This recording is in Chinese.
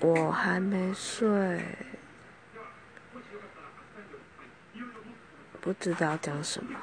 我还没睡。不知道讲什么。